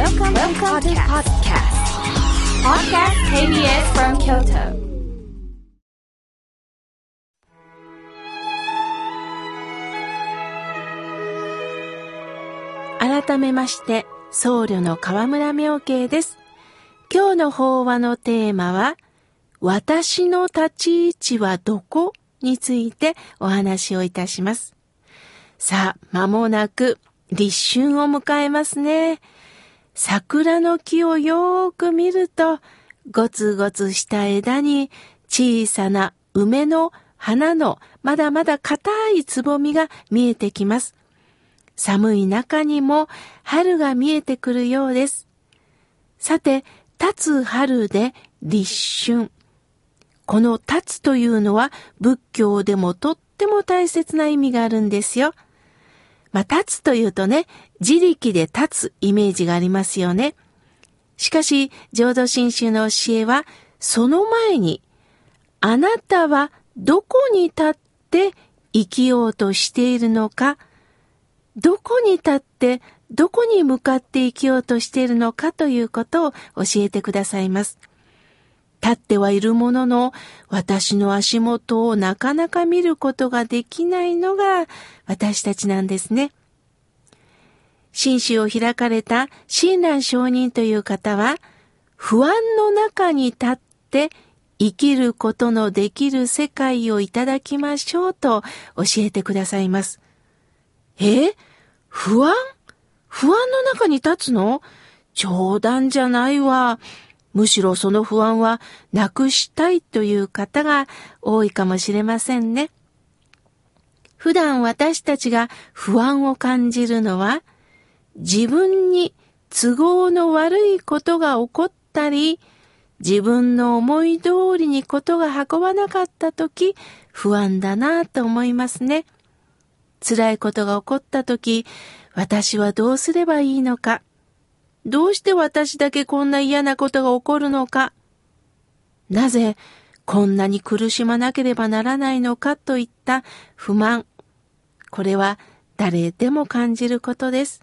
Welcome, Welcome to podcast. Podcast KBS from Kyoto. 改めまして、僧侶の河村明慶です。今日の法話のテーマは、私の立ち位置はどこについてお話をいたします。さあ、間もなく立春を迎えますね。桜の木をよーく見ると、ゴツゴツした枝に小さな梅の花のまだまだ硬いつぼみが見えてきます。寒い中にも春が見えてくるようです。さて、立つ春で立春。この立つというのは仏教でもとっても大切な意味があるんですよ。まあ、立つというとね、自力で立つイメージがありますよね。しかし、浄土真宗の教えは、その前に、あなたはどこに立って生きようとしているのか、どこに立ってどこに向かって生きようとしているのかということを教えてくださいます。立ってはいるものの、私の足元をなかなか見ることができないのが私たちなんですね。新宗を開かれた親鸞上人という方は、不安の中に立って生きることのできる世界をいただきましょうと教えてくださいます。え？不安？不安の中に立つの？冗談じゃないわ。むしろその不安はなくしたいという方が多いかもしれませんね。普段私たちが不安を感じるのは自分に都合の悪いことが起こったり自分の思い通りにことが運ばなかった時不安だなと思いますね。辛いことが起こった時、私はどうすればいいのか。どうして私だけこんな嫌なことが起こるのか。なぜこんなに苦しまなければならないのかといった不満。これは誰でも感じることです。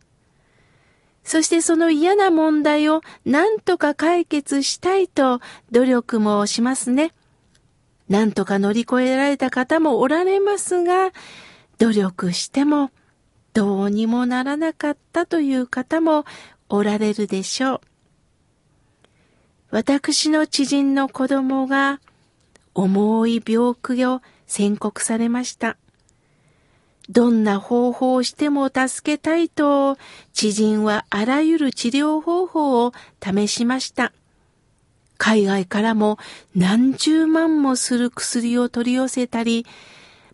そしてその嫌な問題を何とか解決したいと努力もしますね。何とか乗り越えられた方もおられますが、努力してもどうにもならなかったという方もおられるでしょう。私の知人の子供が重い病気を宣告されました。どんな方法をしても助けたいと知人はあらゆる治療方法を試しました。海外からも何十万もする薬を取り寄せたり、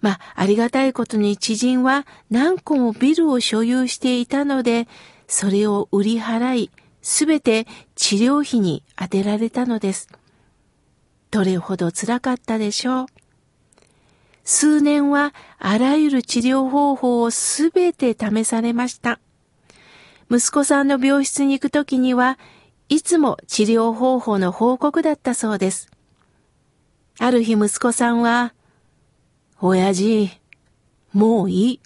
まあ、ありがたいことに知人は何個もビルを所有していたので、それを売り払い、すべて治療費に充てられたのです。どれほど辛かったでしょう？数年はあらゆる治療方法をすべて試されました。息子さんの病室に行くときには、いつも治療方法の報告だったそうです。ある日息子さんは、親父、もういい。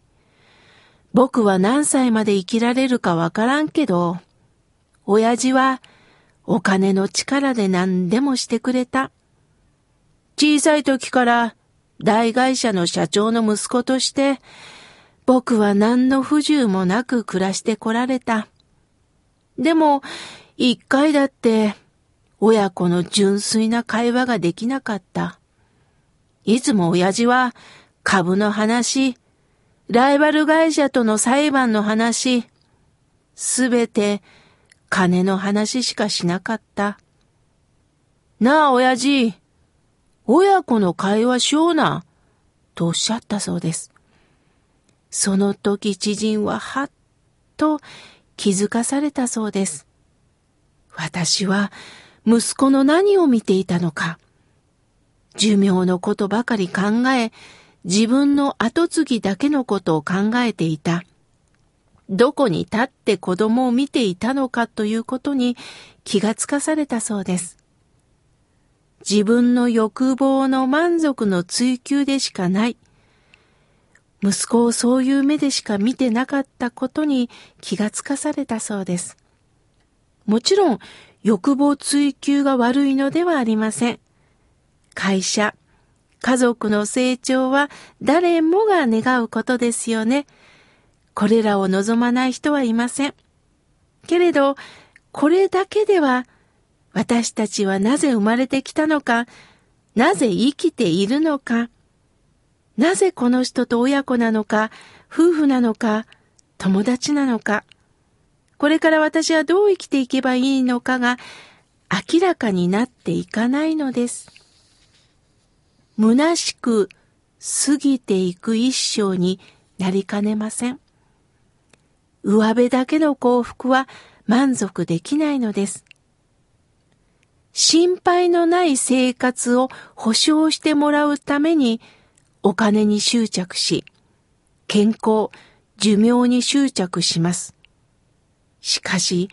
僕は何歳まで生きられるかわからんけど、親父はお金の力で何でもしてくれた。小さい時から大会社の社長の息子として、僕は何の不自由もなく暮らしてこられた。でも、一回だって、親子の純粋な会話ができなかった。いつも親父は株の話、ライバル会社との裁判の話、すべて金の話しかしなかった。なあ、親父、親子の会話しような、とおっしゃったそうです。その時知人ははっと気づかされたそうです。私は息子の何を見ていたのか。寿命のことばかり考え、自分の後継ぎだけのことを考えていた。どこに立って子供を見ていたのかということに気がつかされたそうです。自分の欲望の満足の追求でしかない。息子をそういう目でしか見てなかったことに気がつかされたそうです。もちろん欲望追求が悪いのではありません。会社、家族の成長は誰もが願うことですよね。これらを望まない人はいません。けれど、これだけでは私たちはなぜ生まれてきたのか、なぜ生きているのか、なぜこの人と親子なのか、夫婦なのか、友達なのか、これから私はどう生きていけばいいのかが明らかになっていかないのです。虚しく過ぎていく一生になりかねません。上辺だけの幸福は満足できないのです。心配のない生活を保障してもらうためにお金に執着し、健康、寿命に執着します。しかし、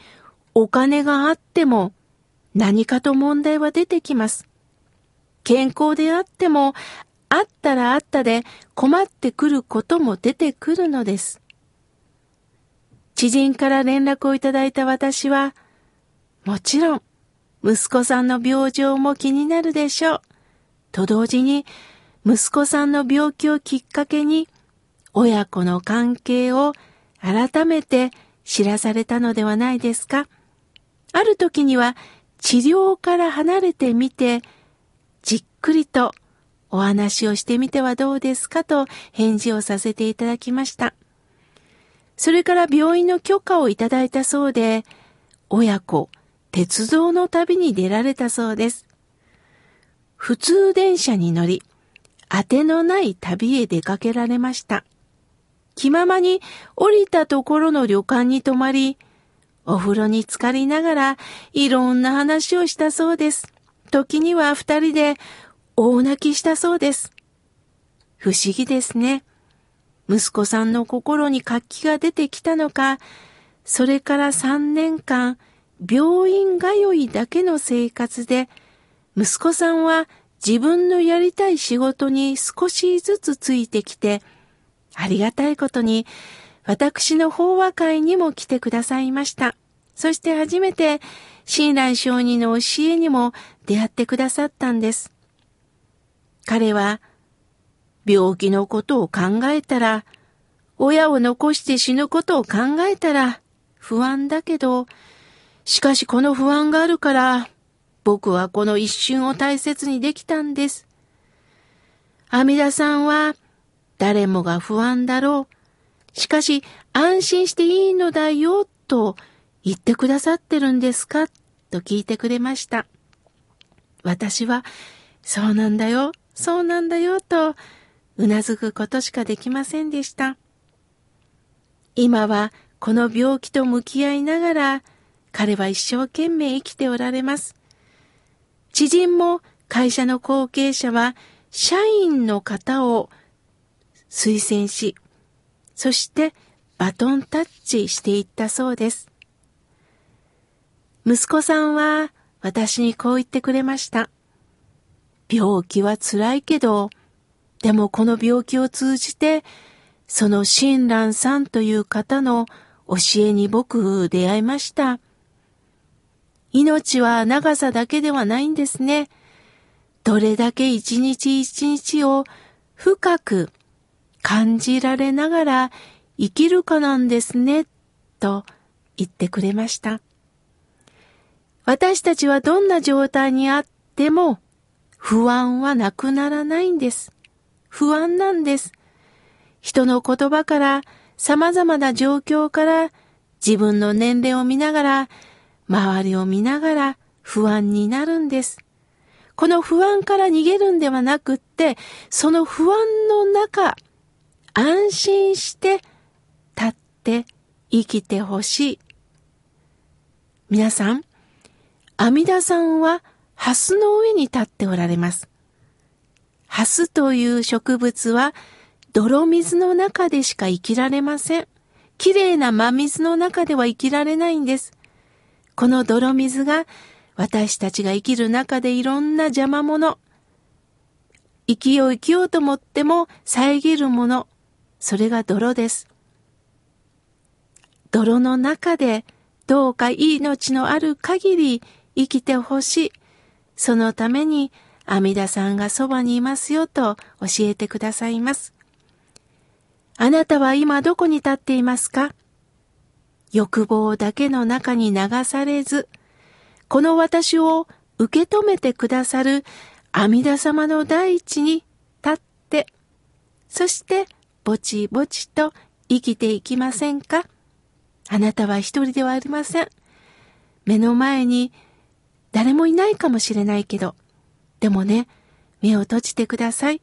お金があっても何かと問題は出てきます。健康であっても、あったらあったで困ってくることも出てくるのです。知人から連絡をいただいた私は、もちろん、息子さんの病状も気になるでしょう。と同時に、息子さんの病気をきっかけに、親子の関係を改めて知らされたのではないですか。ある時には治療から離れてみて、じっくりとお話をしてみてはどうですかと返事をさせていただきました。それから病院の許可をいただいたそうで、親子、鉄道の旅に出られたそうです。普通電車に乗り、当てのない旅へ出かけられました。気ままに降りたところの旅館に泊まり、お風呂に浸かりながらいろんな話をしたそうです。時には二人で大泣きしたそうです。不思議ですね。息子さんの心に活気が出てきたのか、それから三年間、病院通いだけの生活で、息子さんは自分のやりたい仕事に少しずつついてきて、ありがたいことに、私の法話会にも来てくださいました。そして初めて、親鸞上人の教えにも出会ってくださったんです。彼は、病気のことを考えたら、親を残して死ぬことを考えたら、不安だけど、しかしこの不安があるから、僕はこの一瞬を大切にできたんです。阿弥陀さんは、誰もが不安だろう。しかし、安心していいのだよ、と言ってくださってるんですか？と聞いてくれました。私は、そうなんだよ、そうなんだよ、と、うなずくことしかできませんでした。今は、この病気と向き合いながら、彼は一生懸命生きておられます。知人も会社の後継者は社員の方を推薦し、そしてバトンタッチしていったそうです。息子さんは私にこう言ってくれました。病気は辛いけど、でもこの病気を通じて、その親鸞さんという方の教えに僕出会いました。命は長さだけではないんですね。どれだけ一日一日を深く感じられながら生きるかなんですね、と言ってくれました。私たちはどんな状態にあっても不安はなくならないんです。不安なんです。人の言葉から様々な状況から自分の年齢を見ながら周りを見ながら不安になるんです。この不安から逃げるんではなくって、その不安の中、安心して立って生きてほしい。皆さん、阿弥陀さんはハスの上に立っておられます。ハスという植物は泥水の中でしか生きられません。綺麗な真水の中では生きられないんです。この泥水が私たちが生きる中でいろんな邪魔者、生きよう生きようと思っても遮るもの、それが泥です。泥の中でどうか命のある限り生きてほしい。そのために阿弥陀さんがそばにいますよと教えてくださいます。あなたは今どこに立っていますか？欲望だけの中に流されず、この私を受け止めてくださる阿弥陀様の大地に立って、そしてぼちぼちと生きていきませんか？あなたは一人ではありません。目の前に誰もいないかもしれないけど、でもね、目を閉じてください。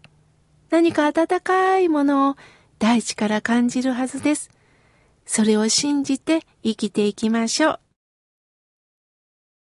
何か温かいものを大地から感じるはずです。それを信じて生きていきましょう。